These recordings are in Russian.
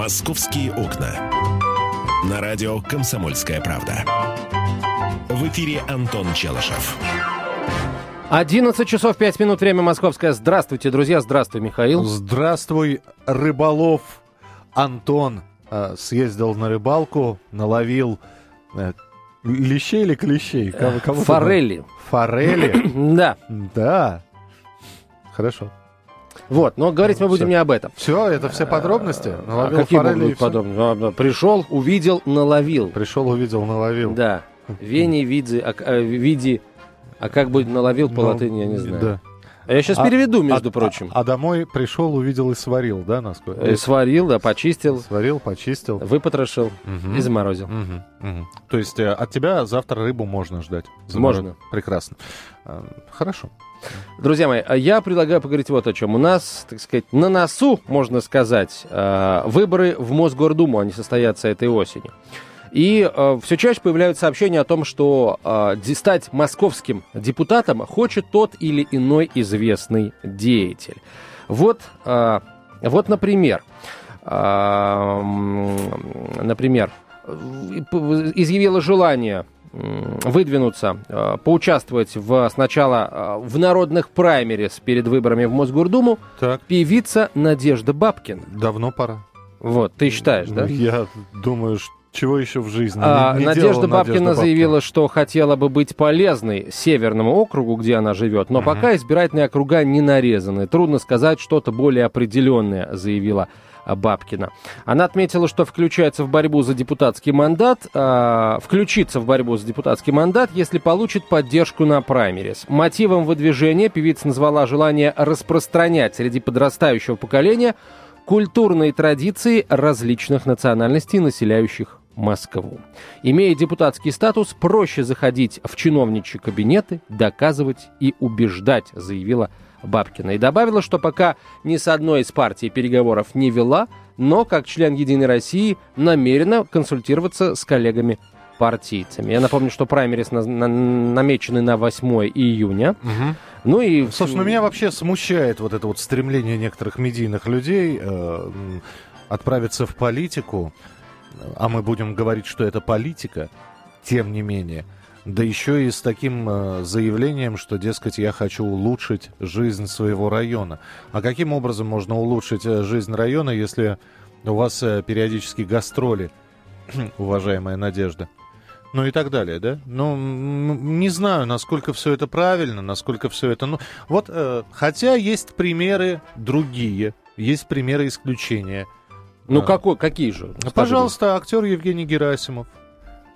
«Московские окна». На радио «Комсомольская правда». В эфире Антон Челышев. 11 часов 5 минут, время московское. Здравствуйте, друзья. Здравствуй, Михаил. Здравствуй, рыболов Антон. Э, съездил на рыбалку, наловил э, лещей или клещей? Кого, кого Форели. Форели? Да. Да. Хорошо. Вот, но говорить мы будем не об этом. Все, это все подробности? А наловил а какие могут подробности? Пришел, увидел, наловил. Пришел, увидел, наловил. Да. Вени, види, а, а, види, а как будет наловил по ну, латыни, я не знаю. Да. А я сейчас а, переведу, между а, прочим. А, а домой пришел, увидел и сварил, да, насколько? И э, сварил, да, почистил. Сварил, почистил. Выпотрошил угу. и заморозил. Угу, угу. То есть э, от тебя завтра рыбу можно ждать? Заморозил. Можно. Прекрасно. А, хорошо. Друзья мои, а я предлагаю поговорить вот о чем. У нас, так сказать, на носу, можно сказать, выборы в Мосгордуму, они состоятся этой осенью. И э, все чаще появляются сообщения о том, что э, стать московским депутатом хочет тот или иной известный деятель. Вот, э, вот например, э, например, изъявила желание выдвинуться, э, поучаствовать в, сначала э, в народных праймерис перед выборами в Мосгордуму так. певица Надежда Бабкин. Давно пора. Вот, ты считаешь, да? Я думаю, что чего еще в жизни? А, не, не Надежда Бабкина Надежда заявила, что хотела бы быть полезной Северному округу, где она живет, но угу. пока избирательные округа не нарезаны. Трудно сказать что-то более определенное, заявила Бабкина. Она отметила, что включается в борьбу за депутатский мандат, э, включится в борьбу за депутатский мандат, если получит поддержку на праймерис. Мотивом выдвижения певица назвала желание распространять среди подрастающего поколения культурные традиции различных национальностей, населяющих Москву. Имея депутатский статус, проще заходить в чиновничьи кабинеты, доказывать и убеждать, заявила Бабкина. И добавила, что пока ни с одной из партий переговоров не вела, но как член «Единой России» намерена консультироваться с коллегами партийцами. Я напомню, что праймерис на, на, намечены на 8 июня. Угу. Ну и... Ну меня вообще смущает вот это вот стремление некоторых медийных людей э, отправиться в политику, а мы будем говорить, что это политика, тем не менее – да еще и с таким э, заявлением, что, дескать, я хочу улучшить жизнь своего района. А каким образом можно улучшить э, жизнь района, если у вас э, периодически гастроли, уважаемая Надежда? Ну и так далее, да? Ну, не знаю, насколько все это правильно, насколько все это... Ну, вот, э, хотя есть примеры другие, есть примеры исключения. Ну, какой, какие же? Пожалуйста, актер Евгений Герасимов.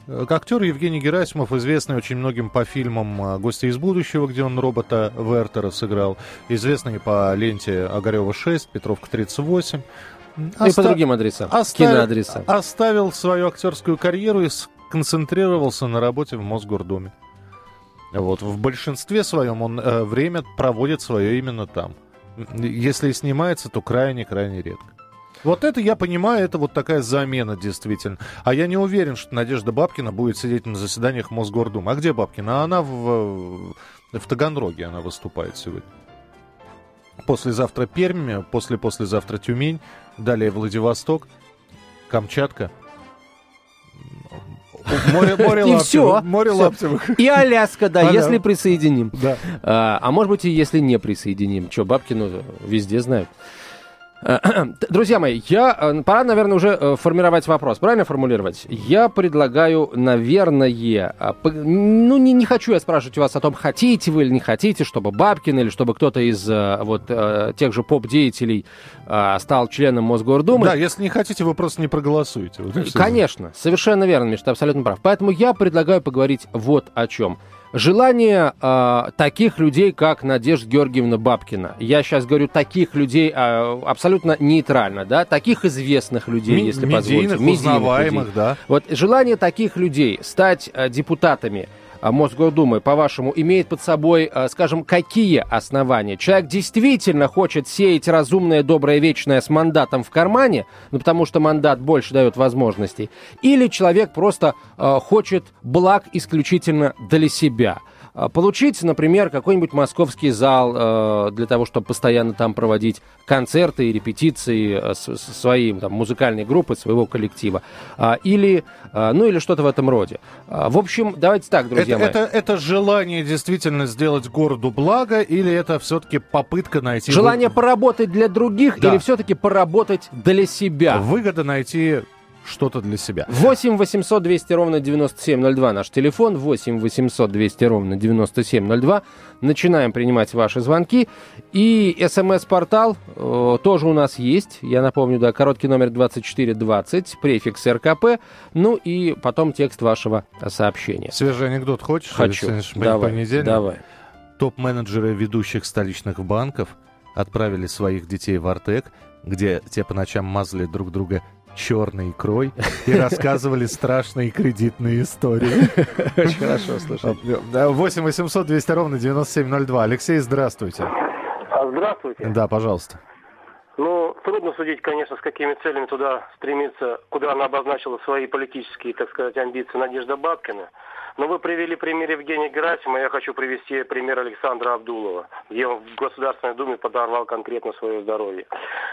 Э, актер Евгений Герасимов, известный очень многим по фильмам э, «Гости из будущего», где он робота Вертера сыграл, известный по ленте Огарева 6, Петровка 38. Оста... И по другим адресам, Оставил, киноадресам. Оставил свою актерскую карьеру и сконцентрировался на работе в Мосгордуме. Вот, в большинстве своем он э, время проводит свое именно там. Если и снимается, то крайне-крайне редко. Вот это я понимаю, это вот такая замена действительно. А я не уверен, что Надежда Бабкина будет сидеть на заседаниях Мосгордумы. А где Бабкина? А она в, в Таганроге она выступает сегодня. Послезавтра Пермь, после-послезавтра Тюмень, далее Владивосток, Камчатка. Море, море и все. Море лаптевых. И Аляска, да, если присоединим. Да. А, а может быть и если не присоединим. Что, Бабкину везде знают. Друзья мои, я, э, пора, наверное, уже э, формировать вопрос. Правильно формулировать? Я предлагаю, наверное, а, ну, не, не хочу я спрашивать у вас о том, хотите вы или не хотите, чтобы Бабкин или чтобы кто-то из э, вот тех же поп-деятелей стал членом Мосгордумы. Да, если не хотите, вы просто не проголосуете. Вот Конечно, совершенно верно, Миша, ты абсолютно прав. Поэтому я предлагаю поговорить вот о чем – Желание э, таких людей, как Надежда Георгиевна Бабкина, я сейчас говорю таких людей э, абсолютно нейтрально, да, таких известных людей, Ми- если медийных, позволите. Узнаваемых, людей. да. Вот желание таких людей стать э, депутатами – Мосгордумы, по-вашему, имеет под собой, а, скажем, какие основания? Человек действительно хочет сеять разумное, доброе, вечное с мандатом в кармане, ну, потому что мандат больше дает возможностей, или человек просто э, хочет благ исключительно для себя? А, получить, например, какой-нибудь московский зал э, для того, чтобы постоянно там проводить концерты и репетиции э, с, своей там, музыкальной группы, своего коллектива. А, или, а, ну, или что-то в этом роде. А, в общем, давайте так, друзья это, мои. Это, это желание действительно сделать городу благо или это все-таки попытка найти... Желание поработать для других да. или все-таки поработать для себя? Выгода найти что-то для себя. 8 800 200 ровно 9702 наш телефон. 8 800 200 ровно 9702. Начинаем принимать ваши звонки. И смс-портал э, тоже у нас есть. Я напомню, да, короткий номер 2420, префикс РКП. Ну и потом текст вашего сообщения. Свежий анекдот хочешь? Хочу. Давай, давай. Топ-менеджеры ведущих столичных банков отправили своих детей в Артек, где те по ночам мазали друг друга черной икрой и рассказывали страшные кредитные истории. Очень хорошо, слушай. 8 800 200 ровно 9702. Алексей, здравствуйте. А, здравствуйте. Да, пожалуйста. Ну, трудно судить, конечно, с какими целями туда стремится, куда она обозначила свои политические, так сказать, амбиции Надежда Бабкина. Но вы привели пример Евгения Герасима, я хочу привести пример Александра Абдулова, где он в Государственной Думе подорвал конкретно свое здоровье.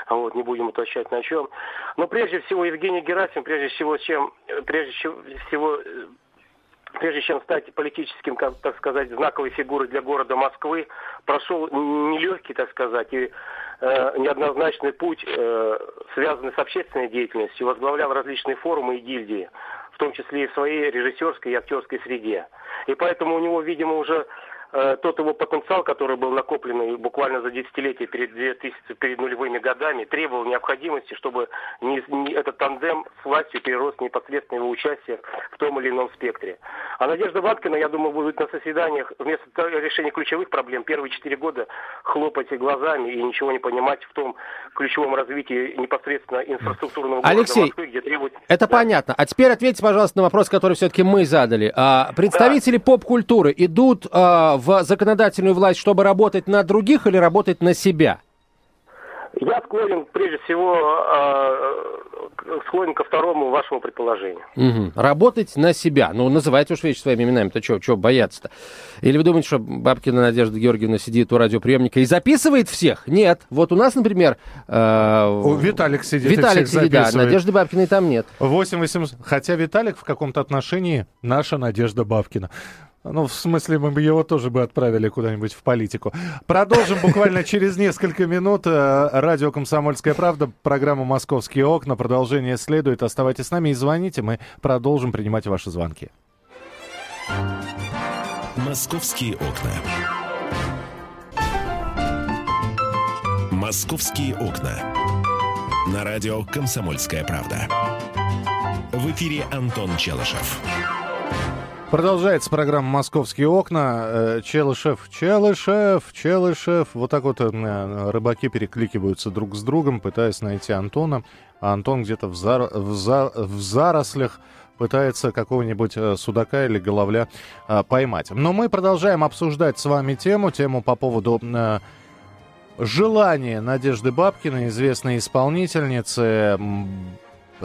Вот, не будем уточнять на чем. Но прежде всего Евгений Герасим, прежде всего, чем, прежде всего, прежде чем стать политическим, как, так сказать, знаковой фигурой для города Москвы, прошел нелегкий, так сказать, и э, неоднозначный путь, э, связанный с общественной деятельностью, возглавлял различные форумы и гильдии том числе и в своей режиссерской и актерской среде. И поэтому у него, видимо, уже Э, тот его потенциал, который был накопленный буквально за десятилетие перед 2000, перед нулевыми годами, требовал необходимости, чтобы не, не, этот тандем с властью перерос в непосредственное его участие в том или ином спектре. А Надежда Ваткина, я думаю, будет на заседаниях вместо решения ключевых проблем первые четыре года хлопать глазами и ничего не понимать в том ключевом развитии непосредственно инфраструктурного Алексей, Москвы, где требует... это да. понятно. А теперь ответьте, пожалуйста, на вопрос, который все-таки мы задали. А, представители да. поп-культуры идут а, в законодательную власть, чтобы работать на других или работать на себя? Я склонен, прежде всего, э, склонен ко второму вашему предположению. Угу. Работать на себя. Ну, называйте уж вещи своими именами-то что, что бояться-то? Или вы думаете, что Бабкина Надежда Георгиевна сидит у радиоприемника и записывает всех? Нет. Вот у нас, например... Э, Виталик сидит Виталик сидит, да. Надежды Бабкиной там нет. 8 800. Хотя Виталик в каком-то отношении наша Надежда Бабкина. Ну, в смысле, мы бы его тоже бы отправили куда-нибудь в политику. Продолжим буквально через несколько минут. Э, радио «Комсомольская правда», программа «Московские окна». Продолжение следует. Оставайтесь с нами и звоните. Мы продолжим принимать ваши звонки. «Московские окна». «Московские окна». На радио «Комсомольская правда». В эфире Антон Челышев. Продолжается программа «Московские окна». Э, Челышев, Челышев, Челышев. Вот так вот э, рыбаки перекликиваются друг с другом, пытаясь найти Антона. А Антон где-то в, зар... в, за... в зарослях пытается какого-нибудь э, судака или головля поймать. Но мы продолжаем обсуждать с вами тему, тему по поводу желания Надежды Бабкиной, известной исполнительницы,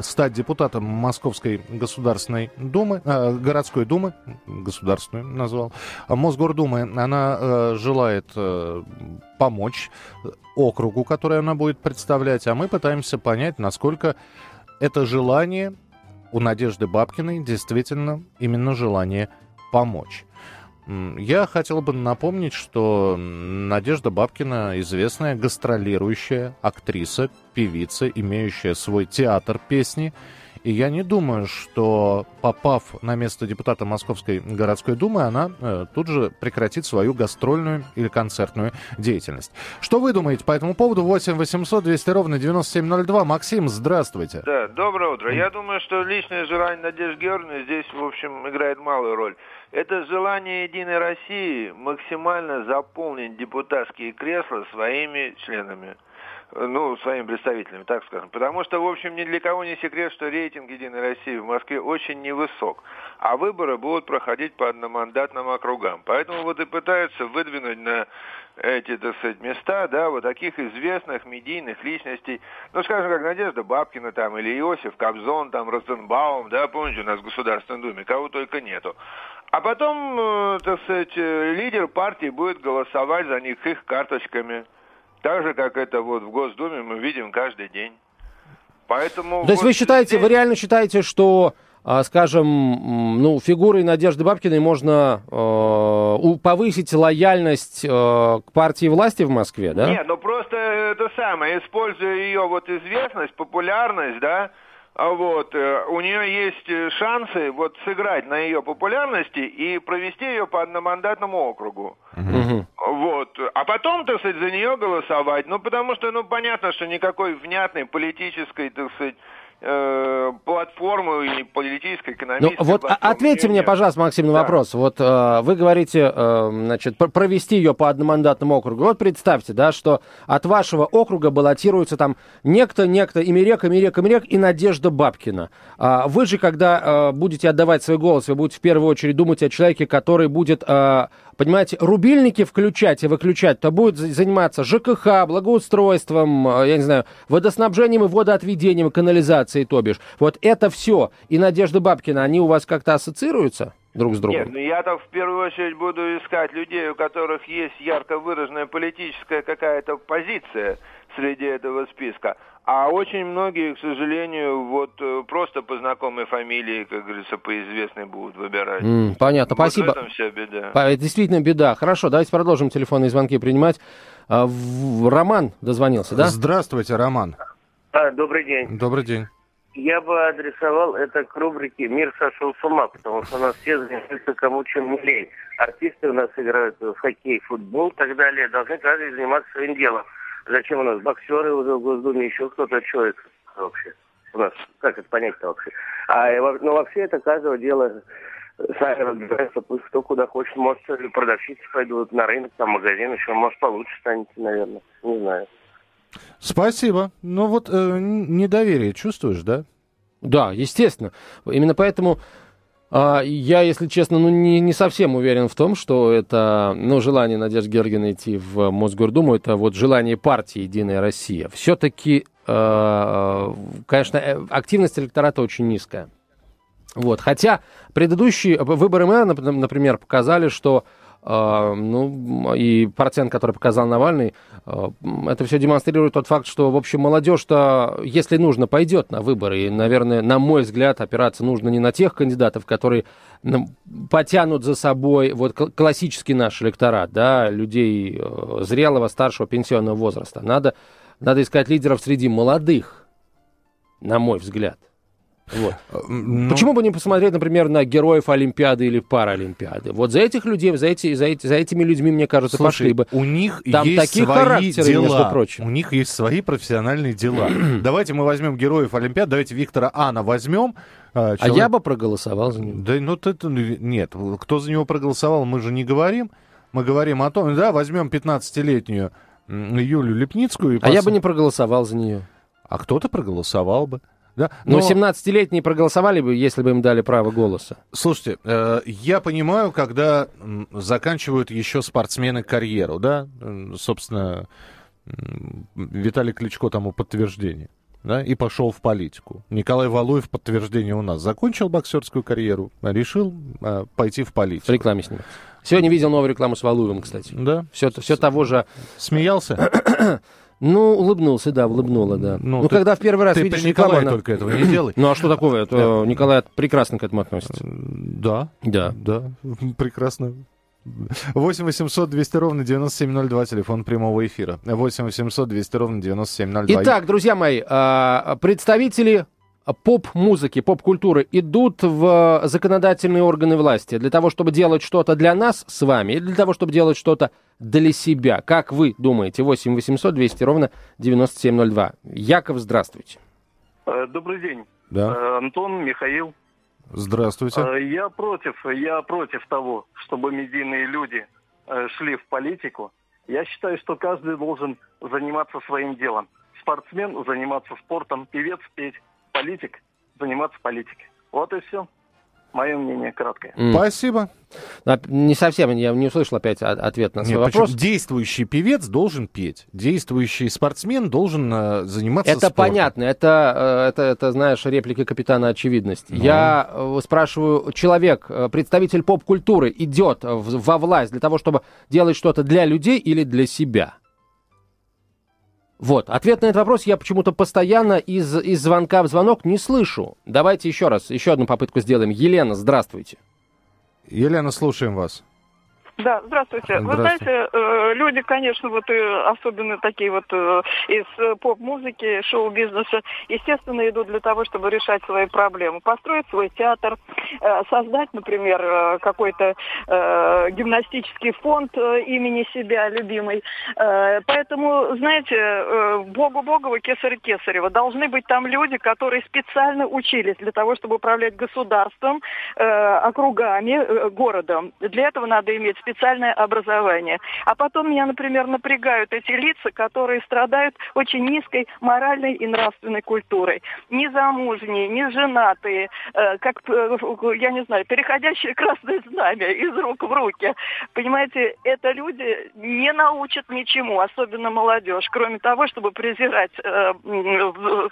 стать депутатом Московской Государственной Думы, э, городской думы, государственную назвал, а Мосгордумы, она э, желает э, помочь округу, который она будет представлять, а мы пытаемся понять, насколько это желание у Надежды Бабкиной действительно именно желание помочь. Я хотел бы напомнить, что Надежда Бабкина известная гастролирующая актриса, певица, имеющая свой театр песни. И я не думаю, что попав на место депутата Московской городской думы, она э, тут же прекратит свою гастрольную или концертную деятельность. Что вы думаете по этому поводу? 8 800 200 ровно 9702. Максим, здравствуйте. Да, доброе утро. Я думаю, что личное желание Надежды Георгиевны здесь, в общем, играет малую роль. Это желание Единой России максимально заполнить депутатские кресла своими членами ну, своими представителями, так скажем. Потому что, в общем, ни для кого не секрет, что рейтинг «Единой России» в Москве очень невысок. А выборы будут проходить по одномандатным округам. Поэтому вот и пытаются выдвинуть на эти, так сказать, места, да, вот таких известных медийных личностей, ну, скажем, как Надежда Бабкина там, или Иосиф Кобзон, там, Розенбаум, да, помните, у нас в Государственной Думе, кого только нету. А потом, э, так сказать, э, лидер партии будет голосовать за них их карточками. Так же, как это вот в Госдуме мы видим каждый день. Поэтому То есть вы считаете, здесь... вы реально считаете, что а, скажем, ну, фигурой Надежды Бабкиной можно э, повысить лояльность э, к партии власти в Москве, да? Нет, ну просто это самое, используя ее вот известность, популярность, да, а вот, э, у нее есть э, шансы вот сыграть на ее популярности и провести ее по одномандатному округу. Вот. А потом, так сказать, за нее голосовать. Ну, потому что, ну, понятно, что никакой внятной политической, так сказать, э, платформу и политической, экономической. Ну, вот ответьте мне, пожалуйста, Максим, на да. вопрос. Вот э, вы говорите, э, значит, провести ее по одномандатному округу. Вот представьте, да, что от вашего округа баллотируется там некто, некто, Имерек, Имерек, Имерек и Надежда Бабкина. А вы же, когда э, будете отдавать свой голос, вы будете в первую очередь думать о человеке, который будет э, понимаете, рубильники включать и выключать, то будет заниматься ЖКХ, благоустройством, э, я не знаю, водоснабжением и водоотведением, канализацией, то бишь. Вот это все. И Надежда Бабкина, они у вас как-то ассоциируются? Друг с другом? Нет, ну я-то в первую очередь буду искать людей, у которых есть ярко выраженная политическая какая-то позиция среди этого списка. А очень многие, к сожалению, вот э, просто по знакомой фамилии, как говорится, по известной будут выбирать. Mm, понятно, вот спасибо. В этом вся беда. Это действительно беда. Хорошо, давайте продолжим телефонные звонки принимать. А, Роман дозвонился, да? Здравствуйте, Роман. А, добрый день. Добрый день. Я бы адресовал это к рубрике «Мир сошел с ума», потому что у нас все занимаются кому чем не лень. Артисты у нас играют в хоккей, футбол и так далее. Должны каждый заниматься своим делом. Зачем у нас боксеры в Госдуме, еще кто-то, это вообще? У нас, как это понять-то вообще? А, ну, вообще это каждого дела сами разбираются, пусть кто куда хочет. Может, продавщицы пойдут на рынок, там магазин еще, может, получше станете, наверное. Не знаю. Спасибо. Ну вот э, недоверие чувствуешь, да? Да, естественно. Именно поэтому а, я, если честно, ну, не, не совсем уверен в том, что это ну, желание Надежды Георгиевны идти в Мосгордуму, это вот желание партии «Единая Россия». Все-таки, э, конечно, э, активность электората очень низкая. Вот. Хотя предыдущие выборы мэра, например, показали, что ну, и процент, который показал Навальный, а, это все демонстрирует тот факт, что, в общем, молодежь-то, если нужно, пойдет на выборы. И, наверное, на мой взгляд, опираться нужно не на тех кандидатов, которые ну, потянут за собой вот классический наш электорат, да, людей э, зрелого, старшего пенсионного возраста. Надо, надо искать лидеров среди молодых, на мой взгляд. Вот. Э, ну... Почему бы не посмотреть, например, на героев Олимпиады или Паралимпиады? Вот за этих людей, за, эти, за, эти, за этими людьми, мне кажется, Слушай, пошли бы. У них Там есть такие свои характеры, дела. между прочим. У них есть свои профессиональные дела. давайте мы возьмем героев Олимпиады, давайте Виктора Ана возьмем. А, человек... а я бы проголосовал за него. Да, ну, это, нет, кто за него проголосовал, мы же не говорим. Мы говорим о том, да, возьмем 15-летнюю Юлю Лепницкую. И а пос... я бы не проголосовал за нее. А кто-то проголосовал бы. Да? Но, Но 17-летние проголосовали бы, если бы им дали право голоса. Слушайте, э, я понимаю, когда заканчивают еще спортсмены карьеру, да, собственно, Виталий Кличко тому подтверждение, да, и пошел в политику. Николай Валуев подтверждение у нас. Закончил боксерскую карьеру, решил э, пойти в политику. В рекламе с ним. Сегодня видел новую рекламу с Валуевым, кстати. Да? Все, все того же... Смеялся? Ну, улыбнулся, да, улыбнула, да. Ну, ну ты, когда в первый раз ты видишь при Николае рекламу, только этого не делай. Ну, а что такого? Это да. Николай прекрасно к этому относится. Да. Да. Да, прекрасно. 8 800 200 ровно 9702, телефон прямого эфира. 8 800 200 ровно 9702. Итак, друзья мои, а, представители поп-музыки, поп-культуры идут в законодательные органы власти для того, чтобы делать что-то для нас с вами или для того, чтобы делать что-то для себя. Как вы думаете? 8 800 200 ровно 9702. Яков, здравствуйте. Э, добрый день. Да. Э, Антон, Михаил. Здравствуйте. Э, я против, я против того, чтобы медийные люди шли в политику. Я считаю, что каждый должен заниматься своим делом. Спортсмен заниматься спортом, певец петь, политик заниматься политикой. Вот и все. Мое мнение краткое. Mm. Спасибо. Не совсем, я не услышал опять ответ на свой Нет, вопрос. Почему? Действующий певец должен петь, действующий спортсмен должен uh, заниматься Это спортом. понятно, это, э, это, это, знаешь, реплики капитана очевидность. Ну. Я э, спрашиваю, человек, представитель поп-культуры, идет во власть для того, чтобы делать что-то для людей или для себя? Вот, ответ на этот вопрос я почему-то постоянно из, из звонка в звонок не слышу. Давайте еще раз, еще одну попытку сделаем. Елена, здравствуйте. Елена, слушаем вас. Да, здравствуйте. здравствуйте. Вы знаете, э, люди, конечно, вот особенно такие вот э, из поп-музыки, шоу-бизнеса, естественно, идут для того, чтобы решать свои проблемы. Построить свой театр, э, создать, например, какой-то гимнастический фонд имени себя, любимый. Поэтому, знаете, Богу Богово, Кесарь Кесарева. Должны быть там люди, которые специально учились для того, чтобы управлять государством, округами, городом. Для этого надо иметь специальное образование. А потом меня, например, напрягают эти лица, которые страдают очень низкой моральной и нравственной культурой. Незамужние, неженатые, э, как, э, я не знаю, переходящие красное знамя из рук в руки. Понимаете, это люди не научат ничему, особенно молодежь, кроме того, чтобы презирать, э,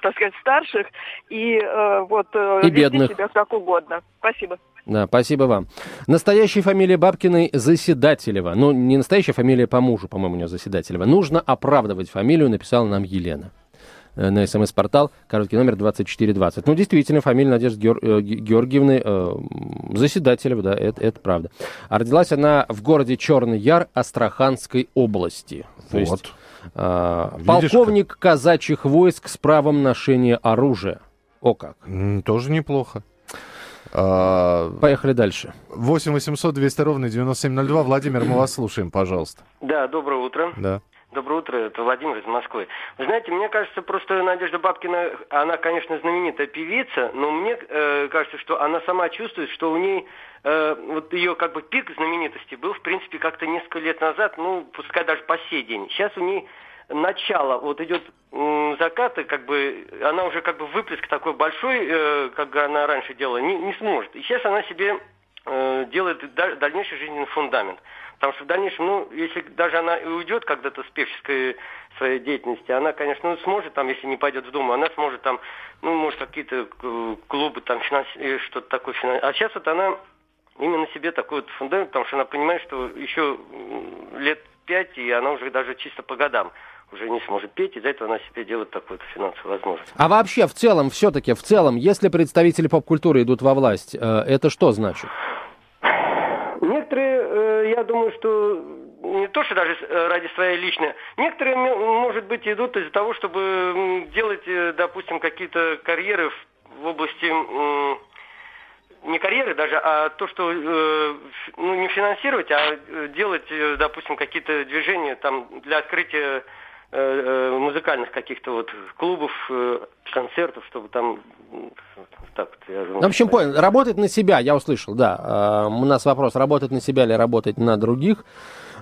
так сказать, старших и э, вот э, и бедных. себя как угодно. Спасибо. Да, спасибо вам. Настоящая фамилия Бабкиной Заседателева. Ну, не настоящая фамилия по мужу, по-моему, у нее Заседателева. Нужно оправдывать фамилию, написала нам Елена э, на смс-портал, короткий номер 2420. Ну, действительно, фамилия Надежды Геор- э, Георгиевны э, Заседателева, да, это, это правда. А родилась она в городе Черный Яр Астраханской области. То вот. есть э, полковник как... казачьих войск с правом ношения оружия. О как. Тоже неплохо. А, Поехали дальше. 8 800 200 ровно 9702. Владимир, мы вас слушаем, пожалуйста. Да, доброе утро. Да. Доброе утро, это Владимир из Москвы. Вы знаете, мне кажется, просто Надежда Бабкина, она, конечно, знаменитая певица, но мне э, кажется, что она сама чувствует, что у ней э, вот ее как бы пик знаменитости был, в принципе, как-то несколько лет назад, ну, пускай даже по сей день. Сейчас у ней начало, вот идет закаты, как бы, она уже как бы выплеск такой большой, э, как она раньше делала, не, не сможет. И сейчас она себе э, делает дальнейший жизненный фундамент. Потому что в дальнейшем, ну, если даже она и уйдет когда-то с певческой своей деятельности, она, конечно, ну, сможет там, если не пойдет в Думу, она сможет там, ну, может, какие-то клубы там финанси... что-то такое финансировать. А сейчас вот она именно себе такой вот фундамент, потому что она понимает, что еще лет пять, и она уже даже чисто по годам уже не сможет петь, из-за этого она себе делает такую финансовую возможность. А вообще, в целом, все-таки, в целом, если представители поп-культуры идут во власть, э, это что значит? Некоторые, э, я думаю, что не то, что даже э, ради своей личной, некоторые, может быть, идут из-за того, чтобы делать, допустим, какие-то карьеры в области не карьеры даже, а то, что ну, не финансировать, а делать, допустим, какие-то движения там для открытия музыкальных каких-то вот клубов, э, концертов, чтобы там так вот, я ну, в общем, понял. Работать на себя, я услышал, да. У нас вопрос, работать на себя или работать на других.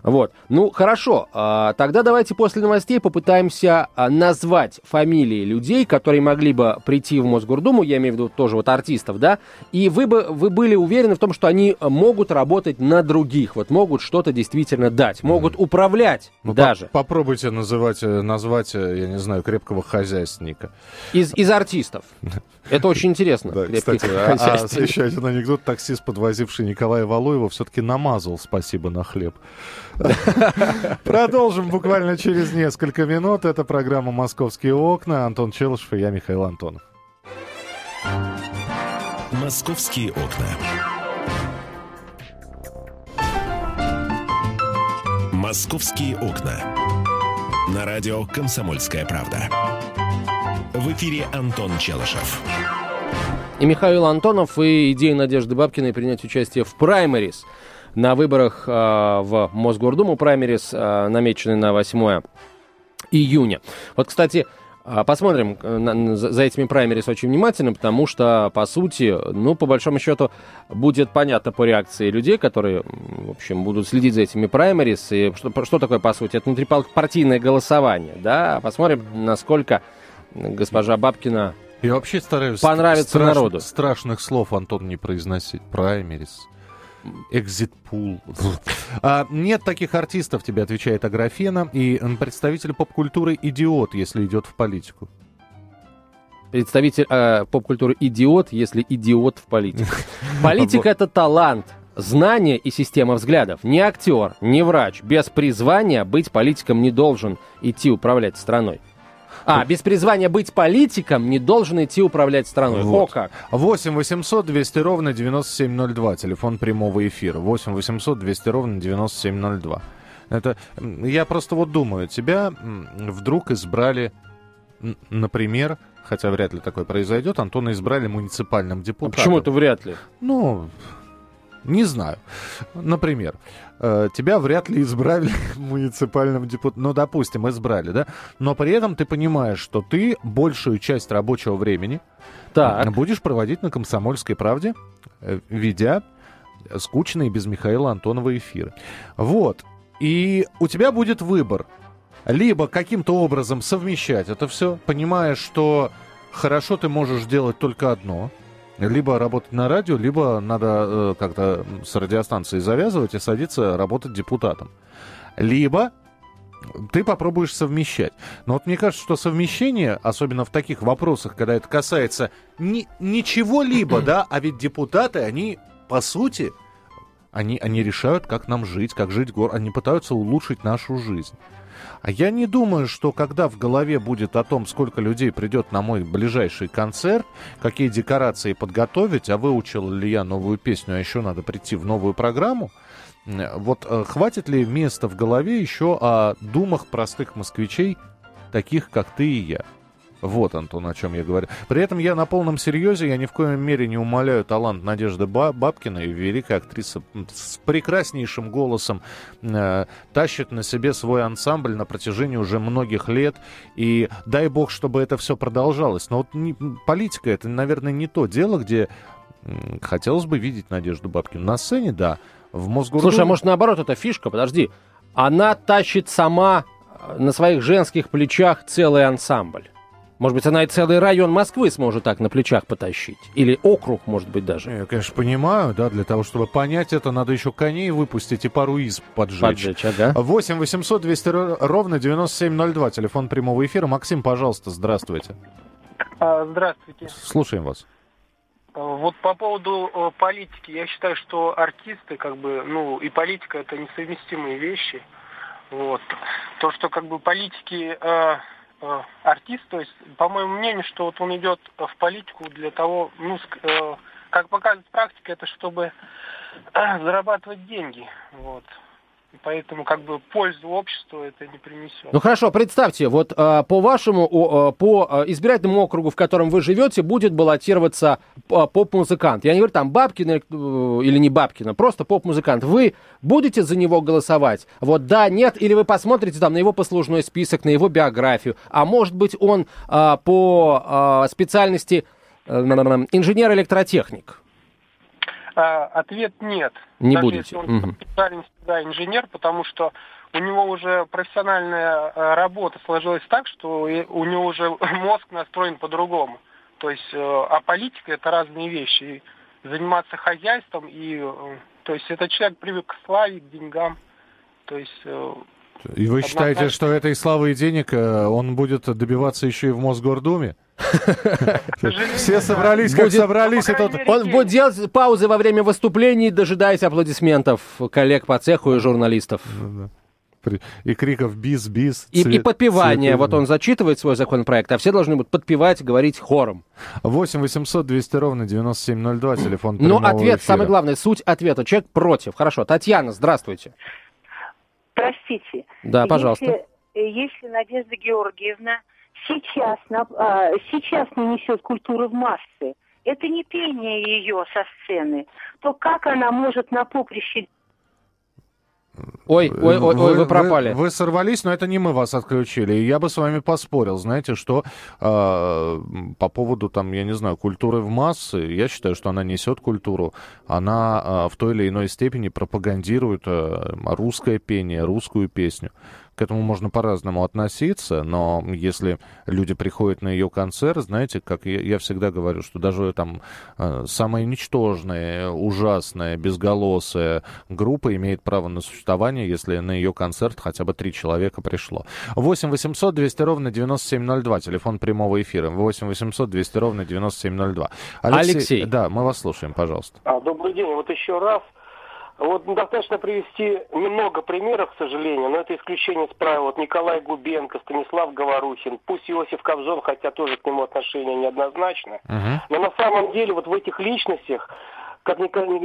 Вот. Ну, хорошо. А, тогда давайте после новостей попытаемся а, назвать фамилии людей, которые могли бы прийти в Мосгордуму, я имею в виду тоже вот артистов, да, и вы бы вы были уверены в том, что они могут работать на других, вот могут что-то действительно дать, могут управлять ну, даже. По попробуйте называть, э, назвать, э, я не знаю, крепкого хозяйственника. Из, из артистов. Это очень интересно. Да, кстати, а, а еще один анекдот. Таксист, подвозивший Николая Валуева, все-таки намазал «Спасибо» на хлеб. Продолжим буквально через несколько минут. Это программа «Московские окна». Антон Челышев и я, Михаил Антонов. «Московские окна». «Московские окна». На радио «Комсомольская правда». В эфире Антон Челышев. И Михаил Антонов, и идея Надежды Бабкиной принять участие в праймерис – на выборах э, в Мосгордуму праймерис, э, намеченный на 8 июня. Вот, кстати, а, Посмотрим э, за этими праймерис очень внимательно, потому что, по сути, ну, по большому счету, будет понятно по реакции людей, которые, в общем, будут следить за этими праймерис. И что, что такое, по сути? Это внутрипартийное голосование, да? Посмотрим, насколько госпожа Бабкина Я вообще стараюсь понравиться страш... народу. Страшных слов, Антон, не произносить. Праймерис. Экзитпул. А, нет таких артистов, тебе отвечает Аграфена. И представитель поп-культуры идиот, если идет в политику. Представитель э, поп-культуры идиот, если идиот в политике. Политика это талант, знание и система взглядов. Не актер, не врач. Без призвания быть политиком не должен идти управлять страной. А, без призвания быть политиком не должен идти управлять страной. Вот. О как. 8 800 200 ровно 9702. Телефон прямого эфира. 8 800 200 ровно 9702. Это, я просто вот думаю, тебя вдруг избрали, например, хотя вряд ли такое произойдет, Антона избрали муниципальным депутатом. А почему это вряд ли? Ну, не знаю. Например, э, тебя вряд ли избрали муниципальным депутатом. Ну, допустим, избрали, да? Но при этом ты понимаешь, что ты большую часть рабочего времени так. будешь проводить на «Комсомольской правде», э, ведя скучные без Михаила Антонова эфиры. Вот. И у тебя будет выбор. Либо каким-то образом совмещать это все, понимая, что хорошо ты можешь делать только одно – либо работать на радио, либо надо э, как-то с радиостанцией завязывать и садиться работать депутатом. Либо ты попробуешь совмещать. Но вот мне кажется, что совмещение, особенно в таких вопросах, когда это касается ни, ничего-либо, да, а ведь депутаты, они, по сути, они, они решают, как нам жить, как жить город, они пытаются улучшить нашу жизнь. А я не думаю, что когда в голове будет о том, сколько людей придет на мой ближайший концерт, какие декорации подготовить, а выучил ли я новую песню, а еще надо прийти в новую программу, вот э, хватит ли места в голове еще о думах простых москвичей, таких как ты и я? Вот, Антон, о чем я говорю. При этом я на полном серьезе, я ни в коем мере не умоляю талант Надежды Бабкиной, великая актриса с прекраснейшим голосом, э, тащит на себе свой ансамбль на протяжении уже многих лет. И дай бог, чтобы это все продолжалось. Но вот не, политика это, наверное, не то дело, где э, хотелось бы видеть Надежду Бабкину. На сцене, да. В Мосгордуме... Слушай, а может наоборот, это фишка, подожди. Она тащит сама э, на своих женских плечах целый ансамбль. Может быть, она и целый район Москвы сможет так на плечах потащить. Или округ, может быть, даже. Я, конечно, понимаю, да, для того, чтобы понять это, надо еще коней выпустить и пару из поджечь. Поджечь, ага. 8 800 200 ровно 9702, телефон прямого эфира. Максим, пожалуйста, здравствуйте. А, здравствуйте. Слушаем вас. А, вот по поводу э, политики, я считаю, что артисты, как бы, ну, и политика это несовместимые вещи. Вот. То, что как бы политики э, Э, артист, то есть, по моему мнению, что вот он идет в политику для того, ну, э, как показывает практика, это чтобы э, зарабатывать деньги, вот. Поэтому как бы пользу обществу это не принесет. Ну хорошо, представьте, вот э, по вашему, э, по избирательному округу, в котором вы живете, будет баллотироваться поп-музыкант. Я не говорю там Бабкина э, или не Бабкина, просто поп-музыкант. Вы будете за него голосовать? Вот да, нет, или вы посмотрите там на его послужной список, на его биографию, а может быть он э, по э, специальности э, инженер-электротехник? А, ответ нет. Не Даже будете. Если он угу. специальность, да, инженер, потому что у него уже профессиональная э, работа сложилась так, что у него уже мозг настроен по-другому. То есть, э, а политика это разные вещи. И заниматься хозяйством и, э, то есть, этот человек привык к славе, к деньгам. То есть и вы считаете, что этой славы и денег он будет добиваться еще и в Мосгордуме? Все собрались, как собрались. Он будет делать паузы во время выступлений, дожидаясь аплодисментов коллег по цеху и журналистов. И криков «бис, бис». И, и подпевание. Вот он зачитывает свой законопроект, а все должны будут подпевать, говорить хором. 8 800 200 ровно 9702, телефон Ну, ответ, эфира. самый главный, суть ответа. Человек против. Хорошо. Татьяна, здравствуйте. Простите. Да, пожалуйста. Если, если Надежда Георгиевна сейчас, а, сейчас не несет культуру в массы, это не пение ее со сцены, то как она может на поприще Ой, ой, ой, ой, вы, пропали. Вы, вы сорвались, но это не мы вас отключили. Я бы с вами поспорил, знаете, что э, по поводу, там, я не знаю, культуры в массы, я считаю, что она несет культуру. Она э, в той или иной степени пропагандирует э, русское пение, русскую песню. К этому можно по-разному относиться, но если люди приходят на ее концерт, знаете, как я, я всегда говорю, что даже там э, самая ничтожная, ужасная, безголосая группа имеет право на существование, если на ее концерт хотя бы три человека пришло. 8 800 200 ровно 9702, телефон прямого эфира. 8 800 200 ровно 9702. Алексей, Алексей. Да, мы вас слушаем, пожалуйста. А, добрый день. Вот еще раз вот достаточно привести немного примеров, к сожалению, но это исключение из правил. Вот Николай Губенко, Станислав Говорухин, пусть Иосиф Кобзон, хотя тоже к нему отношение неоднозначно. Uh-huh. Но на самом деле вот в этих личностях как,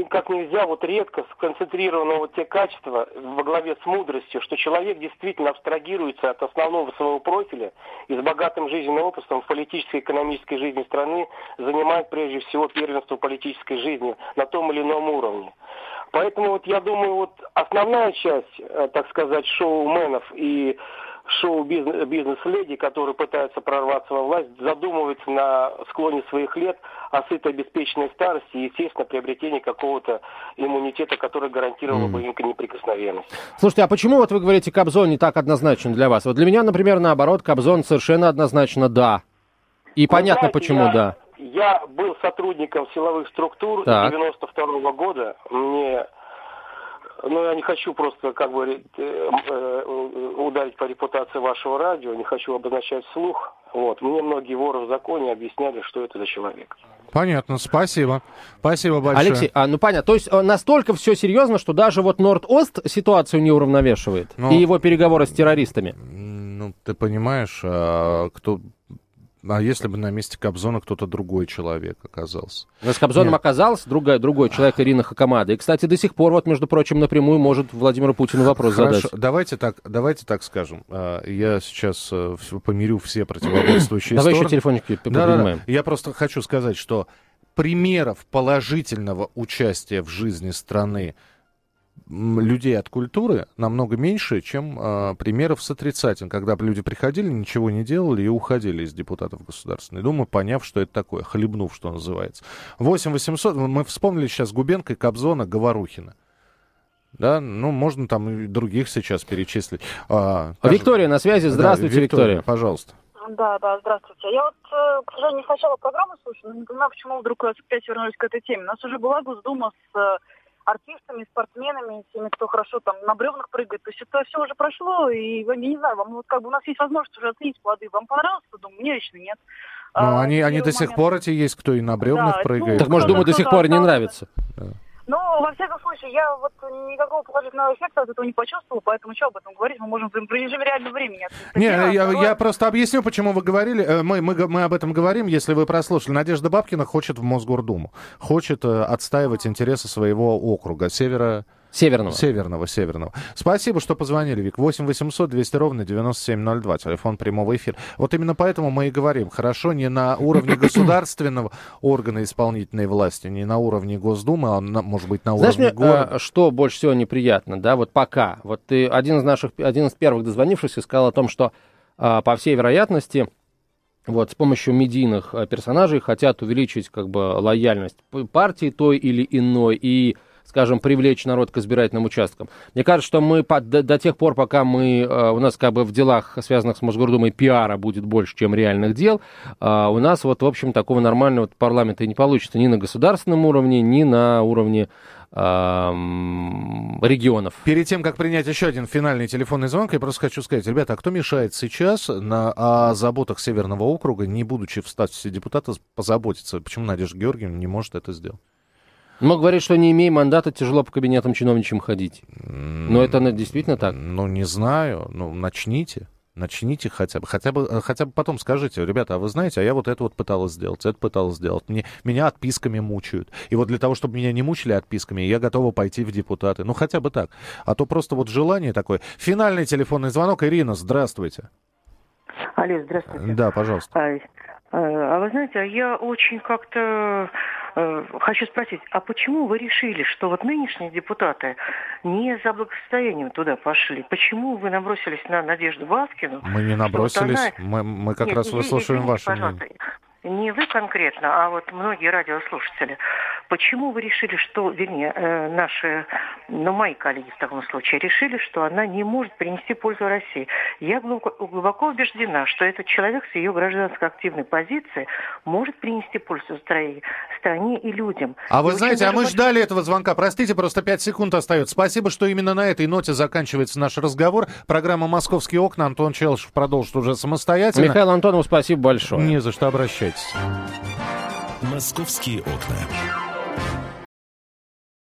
как нельзя вот редко сконцентрировано вот те качества во главе с мудростью, что человек действительно абстрагируется от основного своего профиля и с богатым жизненным опытом в политической и экономической жизни страны занимает прежде всего первенство политической жизни на том или ином уровне. Поэтому вот я думаю, вот основная часть, э, так сказать, шоуменов и шоу-бизнес-леди, которые пытаются прорваться во власть, задумываются на склоне своих лет о сытой обеспеченной старости и, естественно, приобретении какого-то иммунитета, который гарантировал mm. бы им неприкосновенность. Слушайте, а почему вот вы говорите, Кобзон не так однозначен для вас? Вот для меня, например, наоборот, Кобзон совершенно однозначно да. И ну, понятно, знаете, почему я... да. Я был сотрудником силовых структур так. 92 -го года. Мне ну, я не хочу просто как бы э, э, ударить по репутации вашего радио, не хочу обозначать слух. Вот. Мне многие воры в законе объясняли, что это за человек. Понятно, спасибо. Спасибо большое. Алексей, а, ну понятно. То есть э, настолько все серьезно, что даже вот Норд-Ост ситуацию не уравновешивает? Ну, и его переговоры с террористами? Ну, ты понимаешь, а, кто а если бы на месте Кобзона кто-то другой человек оказался? Но с Кобзоном Нет. оказался другой, другой человек, Ирина Хакамада. И, кстати, до сих пор, вот, между прочим, напрямую может Владимиру Путину вопрос Хорошо. задать. Давайте так, давайте так скажем. А, я сейчас э, помирю все противоборствующие Давай еще телефончики поднимаем. Я просто хочу сказать, что примеров положительного участия в жизни страны людей от культуры намного меньше, чем э, примеров с отрицательным, когда люди приходили, ничего не делали и уходили из депутатов Государственной Думы, поняв, что это такое, хлебнув, что называется. 8 800, мы вспомнили сейчас Губенко, Кобзона, Говорухина. Да, ну, можно там и других сейчас перечислить. А, Виктория на связи. Здравствуйте, да, Виктория, Виктория. Пожалуйста. Да, да, здравствуйте. Я вот, э, к сожалению, сначала программы слушала, но не понимаю, почему вдруг опять вернулись к этой теме. У нас уже была Госдума с э, артистами, спортсменами, теми, кто хорошо там на бревнах прыгает. То есть это все уже прошло, и я не знаю, вам вот как бы у нас есть возможность уже оценить плоды. Вам понравилось Дом? Мне лично нет. Ну, а, они, они до сих момент... пор эти есть, кто и на бревнах да, прыгает. Ну, так, может, думаю, до сих пор не нравится. Да. Ну, во всяком случае, я вот никакого положительного эффекта от этого не почувствовал, поэтому что об этом говорить, мы можем в режиме реального времени. Не, я, я просто объясню, почему вы говорили, э, мы, мы, мы об этом говорим, если вы прослушали. Надежда Бабкина хочет в Мосгордуму, хочет э, отстаивать интересы своего округа, севера Северного. Северного, северного. Спасибо, что позвонили, Вик. 8 800 200 ровно 9702, телефон прямого эфира. Вот именно поэтому мы и говорим, хорошо не на уровне государственного органа исполнительной власти, не на уровне Госдумы, а на, может быть на уровне Знаешь, города. Мне, что больше всего неприятно, да, вот пока. Вот ты один из наших, один из первых дозвонившихся сказал о том, что а, по всей вероятности вот, с помощью медийных а, персонажей хотят увеличить как бы лояльность партии той или иной и скажем, привлечь народ к избирательным участкам. Мне кажется, что мы под, до, до тех пор, пока мы, э, у нас как бы в делах, связанных с Мосгордумой, пиара будет больше, чем реальных дел, э, у нас вот, в общем, такого нормального парламента и не получится ни на государственном уровне, ни на уровне регионов. Перед тем, как принять еще один финальный телефонный звонок, я просто хочу сказать, ребята, а кто мешает сейчас на, о заботах Северного округа, не будучи в статусе депутата, позаботиться? Почему Надежда Георгиевна не может это сделать? Но говорит, что не имея мандата, тяжело по кабинетам чиновничьим ходить. Но это действительно так? Ну, не знаю. Ну, начните. Начните хотя бы, хотя бы, э, хотя бы потом скажите, ребята, а вы знаете, а я вот это вот пыталась сделать, это пыталась сделать. Мне, меня отписками мучают. И вот для того, чтобы меня не мучили отписками, я готова пойти в депутаты. Ну, хотя бы так. А то просто вот желание такое. Финальный телефонный звонок. Ирина, здравствуйте. Алло, здравствуйте. Да, пожалуйста. А, а вы знаете, а я очень как-то Э, хочу спросить, а почему вы решили, что вот нынешние депутаты не за благосостоянием туда пошли? Почему вы набросились на Надежду Баскину? Мы не набросились, вот она... мы, мы как Нет, раз выслушиваем ваше мнение. Не вы конкретно, а вот многие радиослушатели. Почему вы решили, что, вернее, э, наши, ну, мои коллеги в таком случае, решили, что она не может принести пользу России? Я глубоко, глубоко убеждена, что этот человек с ее гражданско-активной позиции может принести пользу стране, стране и людям. А вы и знаете, а мы больше... ждали этого звонка. Простите, просто пять секунд остается. Спасибо, что именно на этой ноте заканчивается наш разговор. Программа «Московские окна». Антон Челышев продолжит уже самостоятельно. Михаил Антонов, спасибо большое. Не за что, обращайтесь. «Московские окна».